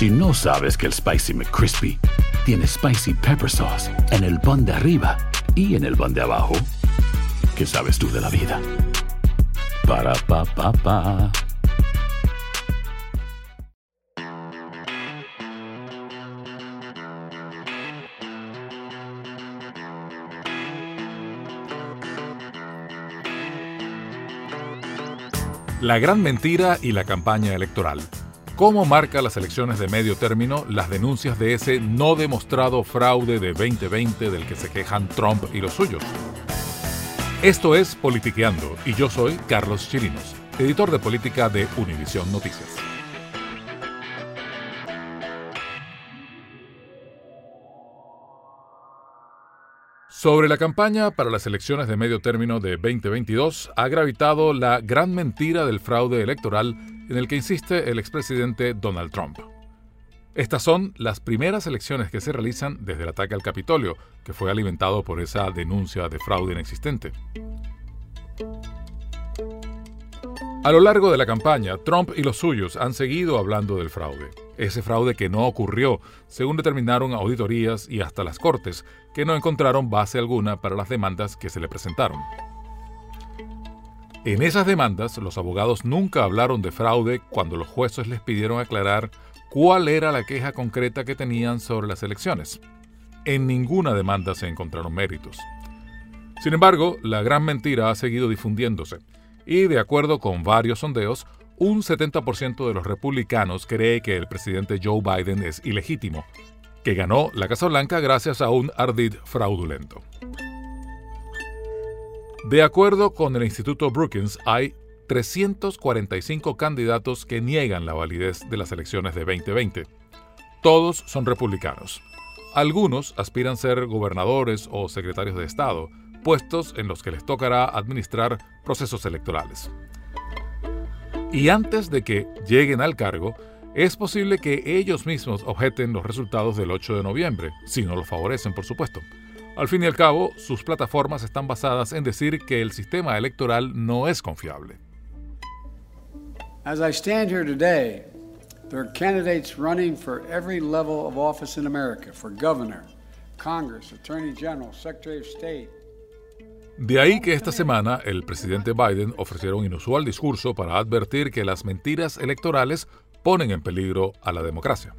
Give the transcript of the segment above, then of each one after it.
Si no sabes que el Spicy McCrispy tiene Spicy Pepper Sauce en el pan de arriba y en el pan de abajo, ¿qué sabes tú de la vida? Para, pa, pa, pa. La gran mentira y la campaña electoral. ¿Cómo marca las elecciones de medio término las denuncias de ese no demostrado fraude de 2020 del que se quejan Trump y los suyos? Esto es Politiqueando y yo soy Carlos Chirinos, editor de política de Univisión Noticias. Sobre la campaña para las elecciones de medio término de 2022 ha gravitado la gran mentira del fraude electoral en el que insiste el expresidente Donald Trump. Estas son las primeras elecciones que se realizan desde el ataque al Capitolio, que fue alimentado por esa denuncia de fraude inexistente. A lo largo de la campaña, Trump y los suyos han seguido hablando del fraude. Ese fraude que no ocurrió, según determinaron auditorías y hasta las cortes, que no encontraron base alguna para las demandas que se le presentaron. En esas demandas, los abogados nunca hablaron de fraude cuando los jueces les pidieron aclarar cuál era la queja concreta que tenían sobre las elecciones. En ninguna demanda se encontraron méritos. Sin embargo, la gran mentira ha seguido difundiéndose y de acuerdo con varios sondeos, un 70% de los republicanos cree que el presidente Joe Biden es ilegítimo, que ganó la Casa Blanca gracias a un ardid fraudulento. De acuerdo con el Instituto Brookings, hay 345 candidatos que niegan la validez de las elecciones de 2020. Todos son republicanos. Algunos aspiran a ser gobernadores o secretarios de Estado, puestos en los que les tocará administrar procesos electorales. Y antes de que lleguen al cargo, es posible que ellos mismos objeten los resultados del 8 de noviembre, si no lo favorecen, por supuesto. Al fin y al cabo, sus plataformas están basadas en decir que el sistema electoral no es confiable. As I stand here today, there are candidates running for every level of office in America for governor, Congress, Attorney General, Secretary of State, de ahí que esta semana el presidente Biden ofreciera un inusual discurso para advertir que las mentiras electorales ponen en peligro a la democracia.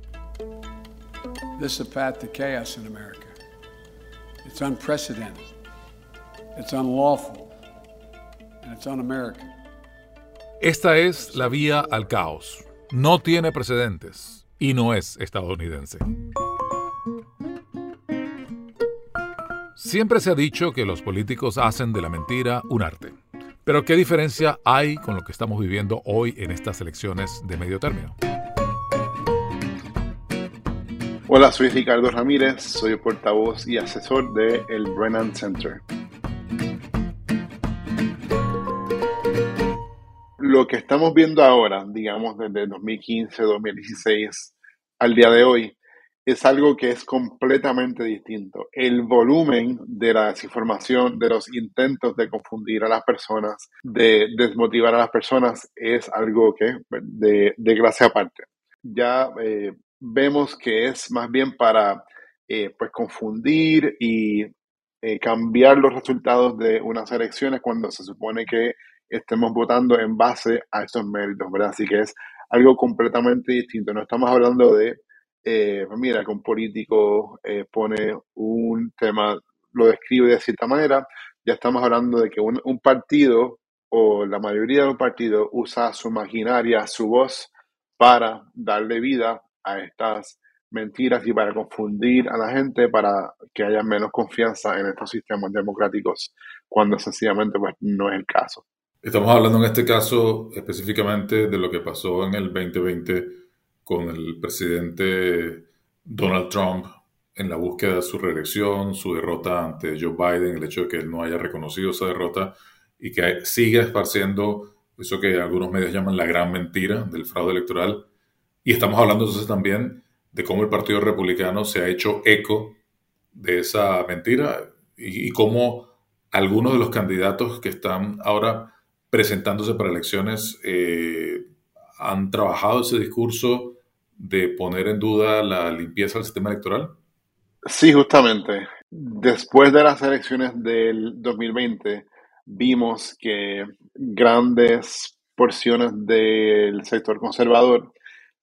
Esta es la vía al caos. No tiene precedentes y no es estadounidense. Siempre se ha dicho que los políticos hacen de la mentira un arte. Pero ¿qué diferencia hay con lo que estamos viviendo hoy en estas elecciones de medio término? Hola, soy Ricardo Ramírez, soy portavoz y asesor de el Brennan Center. Lo que estamos viendo ahora, digamos desde 2015, 2016 al día de hoy, es algo que es completamente distinto. El volumen de la desinformación, de los intentos de confundir a las personas, de desmotivar a las personas, es algo que de, de clase aparte. Ya eh, vemos que es más bien para eh, pues confundir y eh, cambiar los resultados de unas elecciones cuando se supone que estemos votando en base a esos méritos, ¿verdad? Así que es algo completamente distinto. No estamos hablando de eh, mira, que un político eh, pone un tema, lo describe de cierta manera, ya estamos hablando de que un, partido o la mayoría de un partido usa su maquinaria, su voz para darle vida a estas mentiras y para confundir a la gente para que haya menos confianza en estos sistemas democráticos cuando sencillamente pues, no es el caso. Estamos hablando en este caso específicamente de lo que pasó en el 2020 con el presidente Donald Trump en la búsqueda de su reelección, su derrota ante Joe Biden, el hecho de que él no haya reconocido esa derrota y que siga esparciendo eso que algunos medios llaman la gran mentira del fraude electoral. Y estamos hablando entonces también de cómo el Partido Republicano se ha hecho eco de esa mentira y, cómo algunos de los candidatos que están ahora presentándose para elecciones eh, han trabajado ese discurso de poner en duda la limpieza del sistema electoral? Sí, justamente. Después de las elecciones del 2020, vimos que grandes porciones del sector conservador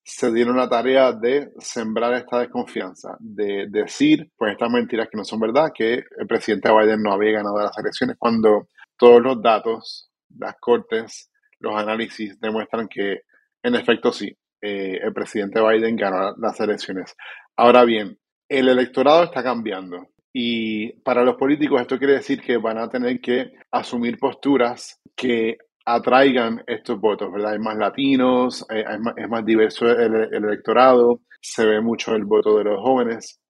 se dieron la tarea de sembrar esta desconfianza, de decir, pues estas mentiras que no son verdad, que el presidente Biden no había ganado las elecciones, cuando todos los datos, las cortes, los análisis demuestran que en efecto sí, eh, el presidente Biden ganó las elecciones. Ahora bien, el electorado está cambiando y para los políticos esto quiere decir que van a tener que asumir posturas que atraigan estos votos, ¿verdad? Hay más latinos, eh, es, más, diverso el, electorado, se ve mucho el voto de los jóvenes,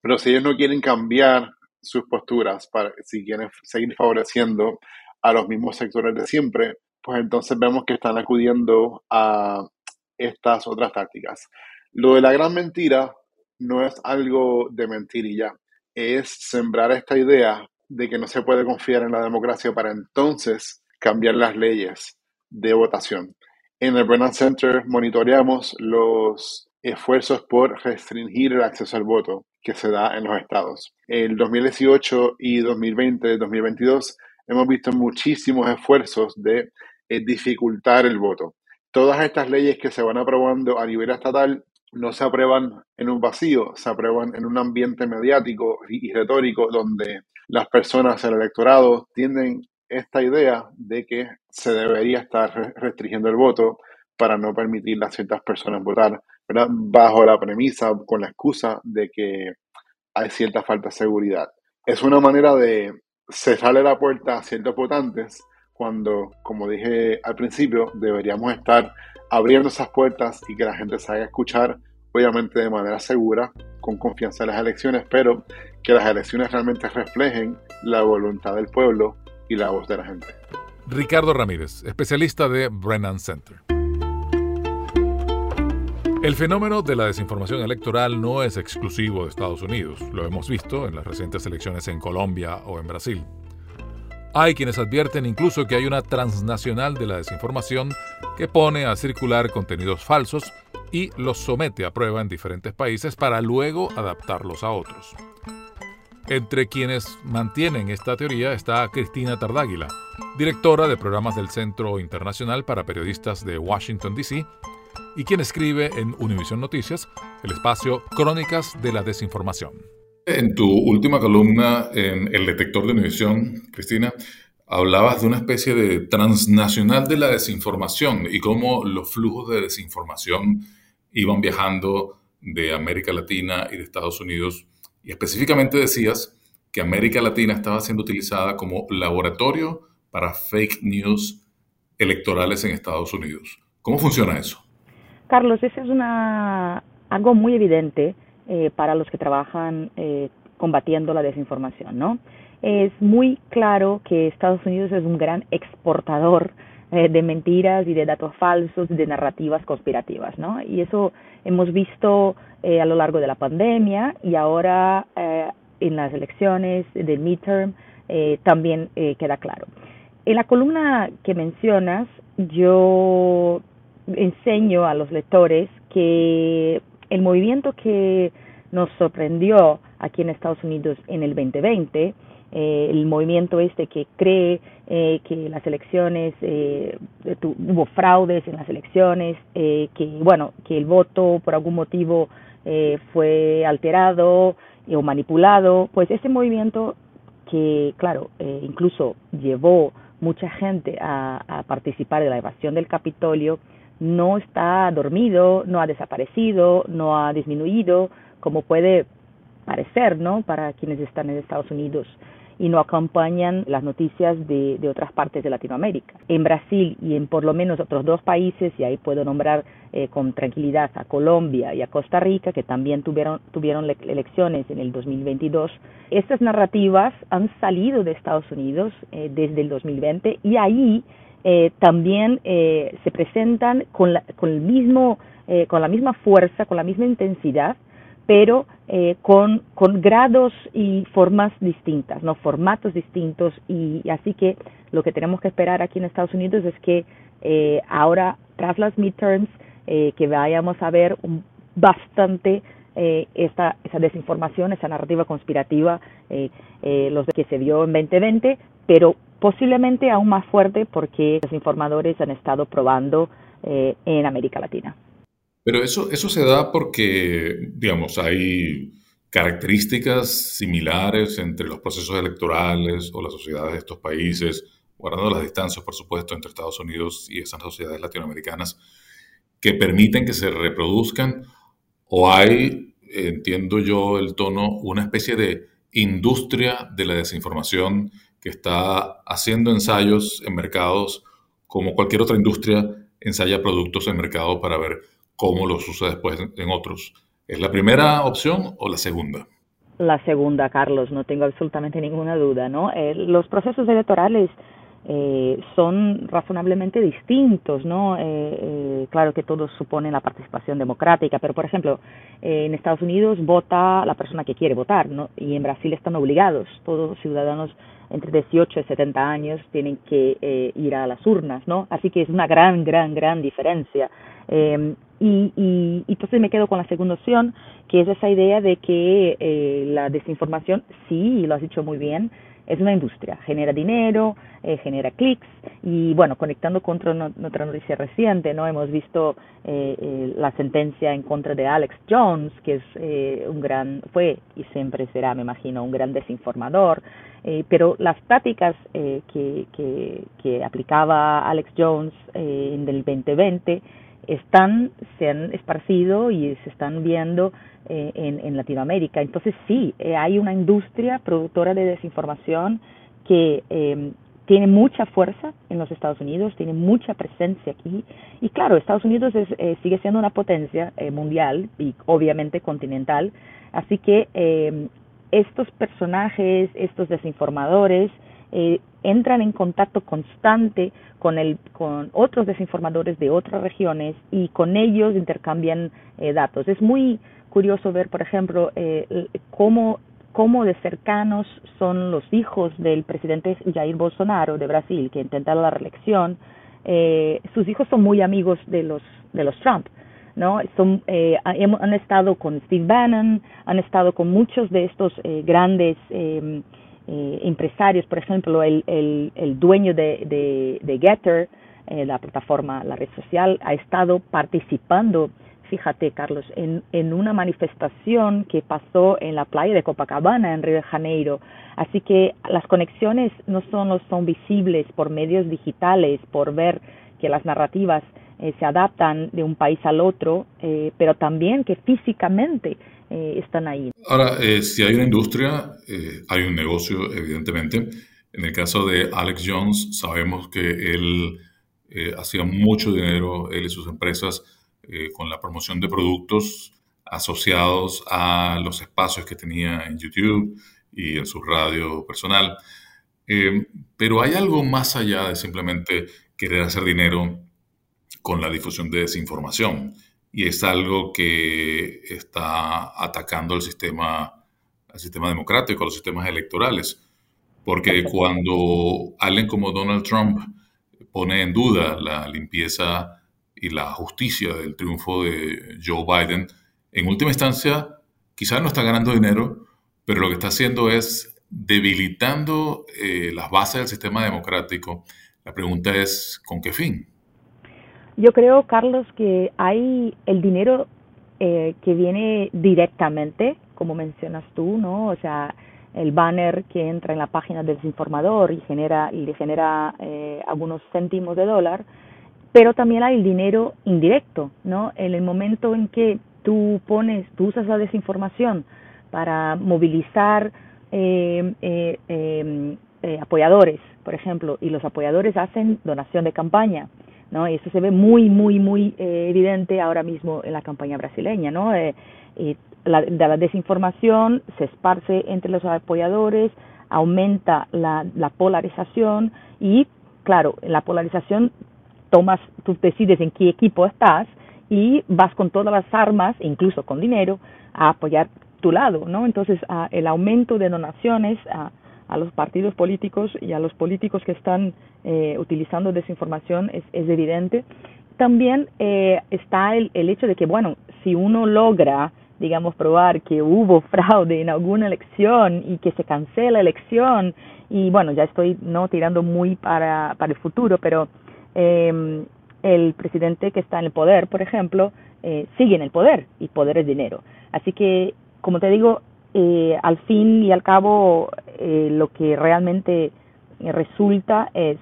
pero si ellos no quieren cambiar sus posturas, para, si quieren seguir favoreciendo a los mismos sectores de siempre, pues entonces vemos que están acudiendo a estas otras tácticas. Lo de la gran mentira no es algo de mentir y ya, es sembrar esta idea de que no se puede confiar en la democracia para entonces cambiar las leyes de votación. En el Brennan Center monitoreamos los esfuerzos por restringir el acceso al voto que se da en los estados. En 2018 y 2020, 2022, hemos visto muchísimos esfuerzos de eh, dificultar el voto. Todas estas leyes que se van aprobando a nivel estatal no se aprueban en un vacío, se aprueban en un ambiente mediático y, y retórico donde las personas, el electorado, tienden esta idea de que se debería estar restringiendo el voto para no permitir a ciertas personas votar, bajo la premisa, con la excusa de que hay cierta falta de seguridad. Es una manera de cerrarle la puerta a ciertos votantes cuando, como dije al principio, deberíamos estar abriendo esas puertas y que la gente se haga escuchar, obviamente de manera segura, con confianza en las elecciones, pero que las elecciones realmente reflejen la voluntad del pueblo y la voz de la gente. Ricardo Ramírez, especialista de Brennan Center. El fenómeno de la desinformación electoral no es exclusivo de Estados Unidos, lo hemos visto en las recientes elecciones en Colombia o en Brasil. Hay quienes advierten incluso que hay una transnacional de la desinformación que pone a circular contenidos falsos y los somete a prueba en diferentes países para luego adaptarlos a otros. Entre quienes mantienen esta teoría está Cristina Tardáguila, directora de programas del Centro Internacional para Periodistas de Washington, D.C., y quien escribe en Univision Noticias el espacio Crónicas de la Desinformación. En tu última columna en El Detector de Univision, Cristina, hablabas de una especie de transnacional de la desinformación y cómo los flujos de desinformación iban viajando de América Latina y de Estados Unidos y específicamente decías que América Latina estaba siendo utilizada como laboratorio para fake news electorales en Estados Unidos. ¿Cómo funciona eso? Carlos, eso es algo muy evidente eh, para los que trabajan eh, combatiendo la desinformación, ¿no? Es muy claro que Estados Unidos es un gran exportador eh, de mentiras y de datos falsos, de narrativas conspirativas, ¿no? Y eso hemos visto eh, a lo largo de la pandemia y ahora eh, en las elecciones del midterm también queda claro. En la columna que mencionas, yo enseño a los lectores que el movimiento que nos sorprendió aquí en Estados Unidos en el 2020, el movimiento este que cree que las elecciones, hubo fraudes en las elecciones, que bueno, que el voto por algún motivo eh, fue alterado o manipulado, pues ese movimiento que, claro, eh, incluso llevó mucha gente a, a, participar de la evasión del Capitolio, no está dormido, no ha desaparecido, no ha disminuido, como puede parecer, ¿no? Para quienes están en Estados Unidos y no acompañan las noticias de, de, otras partes de Latinoamérica. En Brasil y en por lo menos otros dos países, y ahí puedo nombrar eh, con tranquilidad a Colombia y a Costa Rica, que también tuvieron, tuvieron elecciones en el 2022, estas narrativas han salido de Estados Unidos eh, desde el 2020 y ahí eh, también eh, se presentan con, la, con, el mismo, eh, con la misma fuerza, con la misma intensidad pero eh, con, con grados y formas distintas, no formatos distintos. Y, así que lo que tenemos que esperar aquí en Estados Unidos es que eh, ahora tras las midterms eh, que vayamos a ver un bastante esta, esa desinformación, esa narrativa conspirativa, los que se vio en 2020, pero posiblemente aún más fuerte porque los informadores han estado probando en América Latina. Pero eso, eso se da porque, digamos, hay características similares entre los procesos electorales o las sociedades de estos países, guardando las distancias, por supuesto, entre Estados Unidos y esas sociedades latinoamericanas, que permiten que se reproduzcan, o hay, entiendo yo el tono, una especie de industria de la desinformación que está haciendo ensayos en mercados como cualquier otra industria ensaya productos en mercado para ver cómo los usa después en otros. ¿Es la primera opción o la segunda? La segunda, Carlos, no tengo absolutamente ninguna duda, ¿no? Eh, los procesos electorales eh, son razonablemente distintos, ¿no? Eh, claro que todos suponen la participación democrática, pero por ejemplo, en Estados Unidos vota la persona que quiere votar, ¿no? Y en Brasil están obligados, todos los ciudadanos entre 18 y 70 años tienen que ir a las urnas, ¿no? Así que es una gran, gran, gran diferencia. Eh, y, y, entonces me quedo con la segunda opción, que es esa idea de que eh, la desinformación, sí, lo has dicho muy bien, es una industria, genera dinero, eh, genera clics y bueno, conectando con otra noticia reciente, no hemos visto eh, la sentencia en contra de Alex Jones, que es un gran, fue y siempre será, me imagino, un gran desinformador, pero las prácticas que, que, que, aplicaba Alex Jones en el 2020 están, se han esparcido y se están viendo eh, en, en, Latinoamérica. Entonces sí, eh, hay una industria productora de desinformación que eh, tiene mucha fuerza en los Estados Unidos, tiene mucha presencia aquí. Y claro, Estados Unidos es, eh, sigue siendo una potencia eh, mundial y obviamente continental. Así que eh, estos personajes, estos desinformadores, eh, entran en contacto constante con, el, con otros desinformadores de otras regiones y con ellos intercambian eh, datos. Es muy curioso ver, por ejemplo, eh, cómo, cómo de cercanos son los hijos del presidente Jair Bolsonaro de Brasil, que intenta la reelección. Eh, sus hijos son muy amigos de los, de los Trump. ¿no? Son, eh, han estado con Steve Bannon, han estado con muchos de estos eh, grandes eh, eh, empresarios, por ejemplo, el, el, el dueño de, de, de Getter, eh, la plataforma, la red social, ha estado participando, fíjate Carlos, en, en una manifestación que pasó en la playa de Copacabana, en Río de Janeiro. Así que las conexiones no solo son visibles por medios digitales, por ver que las narrativas eh, se adaptan de un país al otro, eh, pero también que físicamente eh, están ahí. Ahora, si hay una industria, hay un negocio, evidentemente. En el caso de Alex Jones, sabemos que él hacía mucho dinero, él y sus empresas, con la promoción de productos asociados a los espacios que tenía en YouTube y en su radio personal. pero hay algo más allá de simplemente querer hacer dinero con la difusión de desinformación y es algo que está atacando el sistema, el sistema democrático, los sistemas electorales. Porque cuando alguien como Donald Trump pone en duda la limpieza y la justicia del triunfo de Joe Biden, en última instancia, quizás no está ganando dinero, pero lo que está haciendo es debilitando eh, las bases del sistema democrático. La pregunta es, ¿con qué fin? Yo creo, Carlos, que hay el dinero eh, que viene directamente, como mencionas tú, ¿no? O sea, el banner que entra en la página del desinformador y genera y le genera eh, algunos céntimos de dólar, pero también hay el dinero indirecto, ¿no? En el momento en que tú pones, tú usas la desinformación para movilizar eh, eh, em, eh, apoyadores, por ejemplo, y los apoyadores hacen donación de campaña ¿no? Y eso se ve muy, muy, muy eh, evidente ahora mismo en la campaña brasileña, ¿no? Eh, la, de la desinformación se esparce entre los apoyadores, aumenta la, la polarización y, claro, en la polarización tomas, tú decides en qué equipo estás y vas con todas las armas, incluso con dinero, a apoyar tu lado, ¿no? Entonces, el aumento de donaciones, a, a los partidos políticos y a los políticos que están eh, utilizando desinformación es, es evidente, también eh, está el, el hecho de que, bueno, si uno logra digamos, probar que hubo fraude en alguna elección y que se cancela la elección, y bueno, ya estoy no tirando muy para, para el futuro, pero eh, el presidente que está en el poder, por ejemplo, eh, sigue en el poder y poder es dinero. Así que, como te digo, eh, al fin y al cabo, eh, lo que realmente resulta es,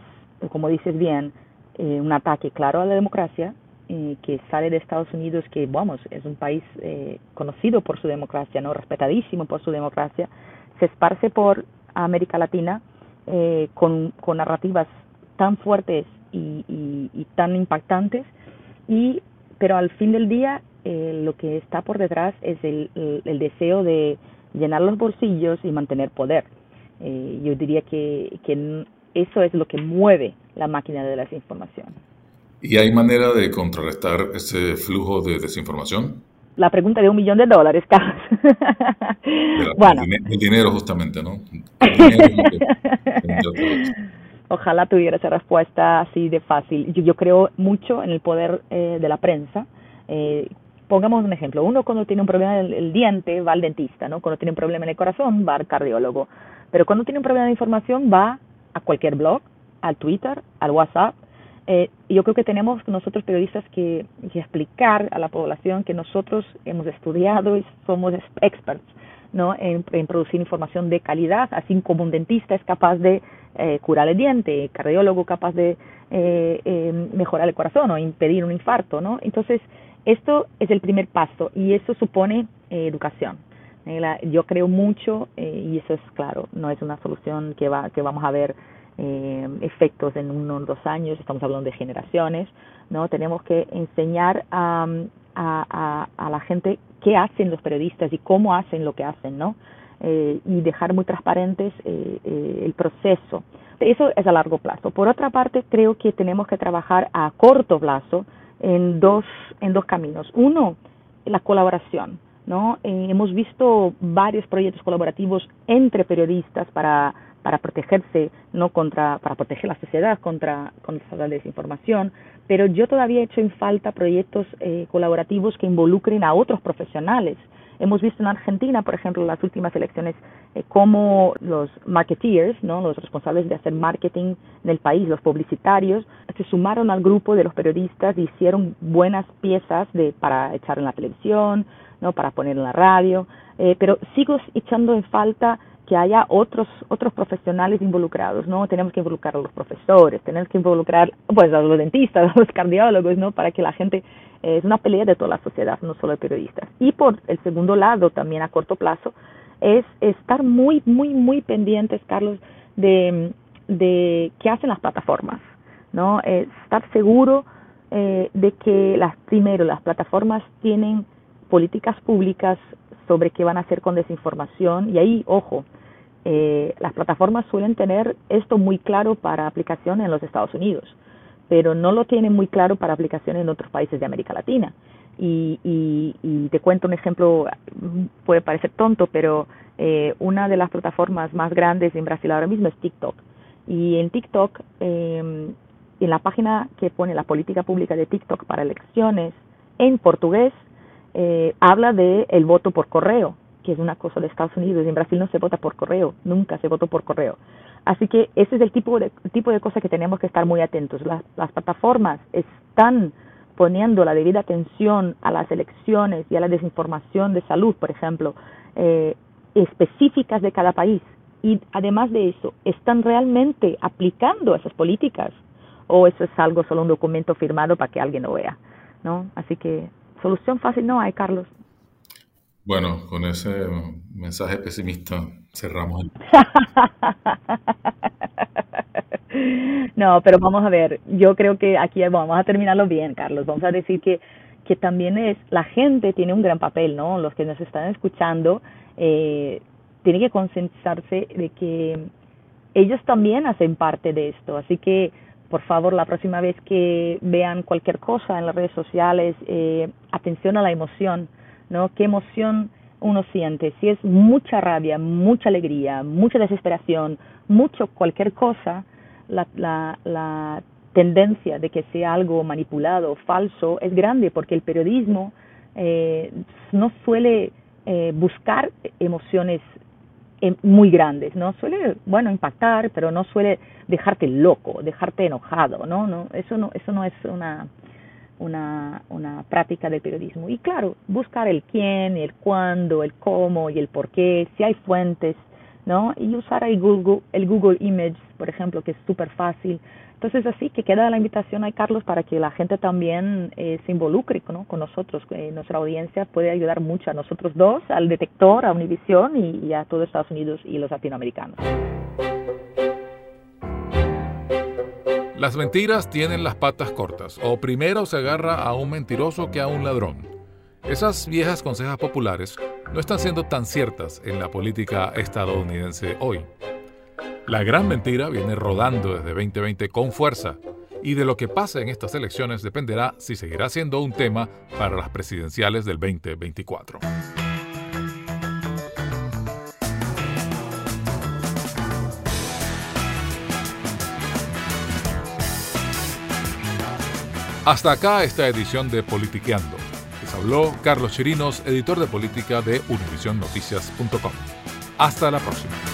como dices bien, eh, un ataque claro a la democracia, eh, que sale de Estados Unidos, que vamos, es un país eh, conocido por su democracia, no respetadísimo por su democracia, se esparce por América Latina eh, con, con narrativas tan fuertes y, y, y tan impactantes, y pero al fin del día eh, lo que está por detrás es el, el, el, deseo de llenar los bolsillos y mantener poder. Eh, yo diría que, que eso es lo que mueve la máquina de la desinformación. ¿Y hay manera de contrarrestar ese flujo de desinformación? La pregunta de un millón de dólares, Carlos. bueno. El dinero, justamente, ¿no? Ojalá tuviera esa respuesta así de fácil. Yo, yo creo mucho en el poder eh, de la prensa. Eh, pongamos un ejemplo. Uno cuando tiene un problema en el, el, diente va al dentista, ¿no? Cuando tiene un problema en el corazón va al cardiólogo. Pero cuando tiene un problema de información va a cualquier blog, al Twitter, al WhatsApp, eh, yo creo que tenemos nosotros periodistas que, que, explicar a la población que nosotros hemos estudiado y somos experts ¿no? en, producir información de calidad, así como un dentista es capaz de eh, curar el diente, cardiólogo capaz de eh, eh, mejorar el corazón o impedir un infarto. ¿no? Entonces, esto es el primer paso y eso supone eh, educación. Yo creo mucho eh, y eso es claro, no es una solución que, va, que vamos a ver eh, efectos en unos o dos años, estamos hablando de generaciones, ¿no? Tenemos que enseñar a, a, a, a, la gente qué hacen los periodistas y cómo hacen lo que hacen, ¿no? Eh, y dejar muy transparentes eh, el proceso. Eso es a largo plazo. Por otra parte, creo que tenemos que trabajar a corto plazo en dos, en dos caminos. Uno, la colaboración. ¿No? Eh, hemos visto varios proyectos colaborativos entre periodistas para para protegerse, no contra, para proteger la sociedad contra, contra la desinformación, pero yo todavía he hecho en falta proyectos eh, colaborativos que involucren a otros profesionales. Hemos visto en Argentina, por ejemplo, en las últimas elecciones, eh, cómo los marketeers, ¿no? los responsables de hacer marketing en el país, los publicitarios, se sumaron al grupo de los periodistas y hicieron buenas piezas de, para echar en la televisión, ¿no? para poner en la radio, eh, pero sigo echando en falta que haya otros otros profesionales involucrados, ¿no? Tenemos que involucrar a los profesores, tenemos que involucrar pues a los dentistas, a los cardiólogos, ¿no? Para que la gente eh, es una pelea de toda la sociedad, no solo de periodistas. Y por el segundo lado, también a corto plazo, es estar muy muy muy pendientes, Carlos, de de qué hacen las plataformas, ¿no? Eh, estar seguro eh, de que las primero las plataformas tienen políticas públicas sobre qué van a hacer con desinformación y ahí, ojo, eh, las plataformas suelen tener esto muy claro para aplicación en los Estados Unidos, pero no lo tienen muy claro para aplicación en otros países de América Latina. Y, y, y te cuento un ejemplo, puede parecer tonto, pero eh, una de las plataformas más grandes en Brasil ahora mismo es TikTok. Y en TikTok, eh, en la página que pone la política pública de TikTok para elecciones en portugués, eh, habla de el voto por correo, que es una cosa de Estados Unidos. En Brasil no se vota por correo, nunca se votó por correo. Así que ese es el tipo de, tipo de cosa que tenemos que estar muy atentos. Las, las plataformas están poniendo la debida atención a las elecciones y a la desinformación de salud, por ejemplo, eh, específicas de cada país. Y además de eso, ¿están realmente aplicando esas políticas? ¿O eso es algo, solo un documento firmado para que alguien lo vea? ¿no? Así que solución fácil no hay, Carlos. Bueno, con ese mensaje pesimista cerramos el... no, pero vamos a ver, yo creo que aquí vamos a terminarlo bien, Carlos. Vamos a decir que, que también es, la gente tiene un gran papel, ¿no? Los que nos están escuchando eh, tienen que concientizarse de que ellos también hacen parte de esto. Así que por favor, la próxima vez que vean cualquier cosa en las redes sociales, eh, atención a la emoción, ¿no? ¿Qué emoción uno siente? Si es mucha rabia, mucha alegría, mucha desesperación, mucho cualquier cosa, la, la, la tendencia de que sea algo manipulado, falso, es grande porque el periodismo eh, no suele eh, buscar emociones eh, muy grandes, ¿no? Suele, bueno, impactar, pero no suele dejarte loco, dejarte enojado, ¿no? no eso no eso no es una una, una práctica del periodismo. Y claro, buscar el quién, el cuándo, el cómo y el por qué, si hay fuentes, ¿no? Y usar el Google, el Google Image, por ejemplo, que es súper fácil. Entonces, así que queda la invitación ahí, Carlos, para que la gente también eh, se involucre con nosotros. Eh, nuestra audiencia puede ayudar mucho a nosotros dos, al detector, a Univision y, a todo Estados Unidos y los latinoamericanos. Las mentiras tienen las patas cortas, o primero se agarra a un mentiroso que a un ladrón. Esas viejas consejas populares no están siendo tan ciertas en la política estadounidense hoy. La gran mentira viene rodando desde 2020 con fuerza, y de lo que pase en estas elecciones dependerá si seguirá siendo un tema para las presidenciales del 2024. Hasta acá esta edición de Politiqueando. Les habló Carlos Chirinos, editor de política de UnivisionNoticias.com. Hasta la próxima.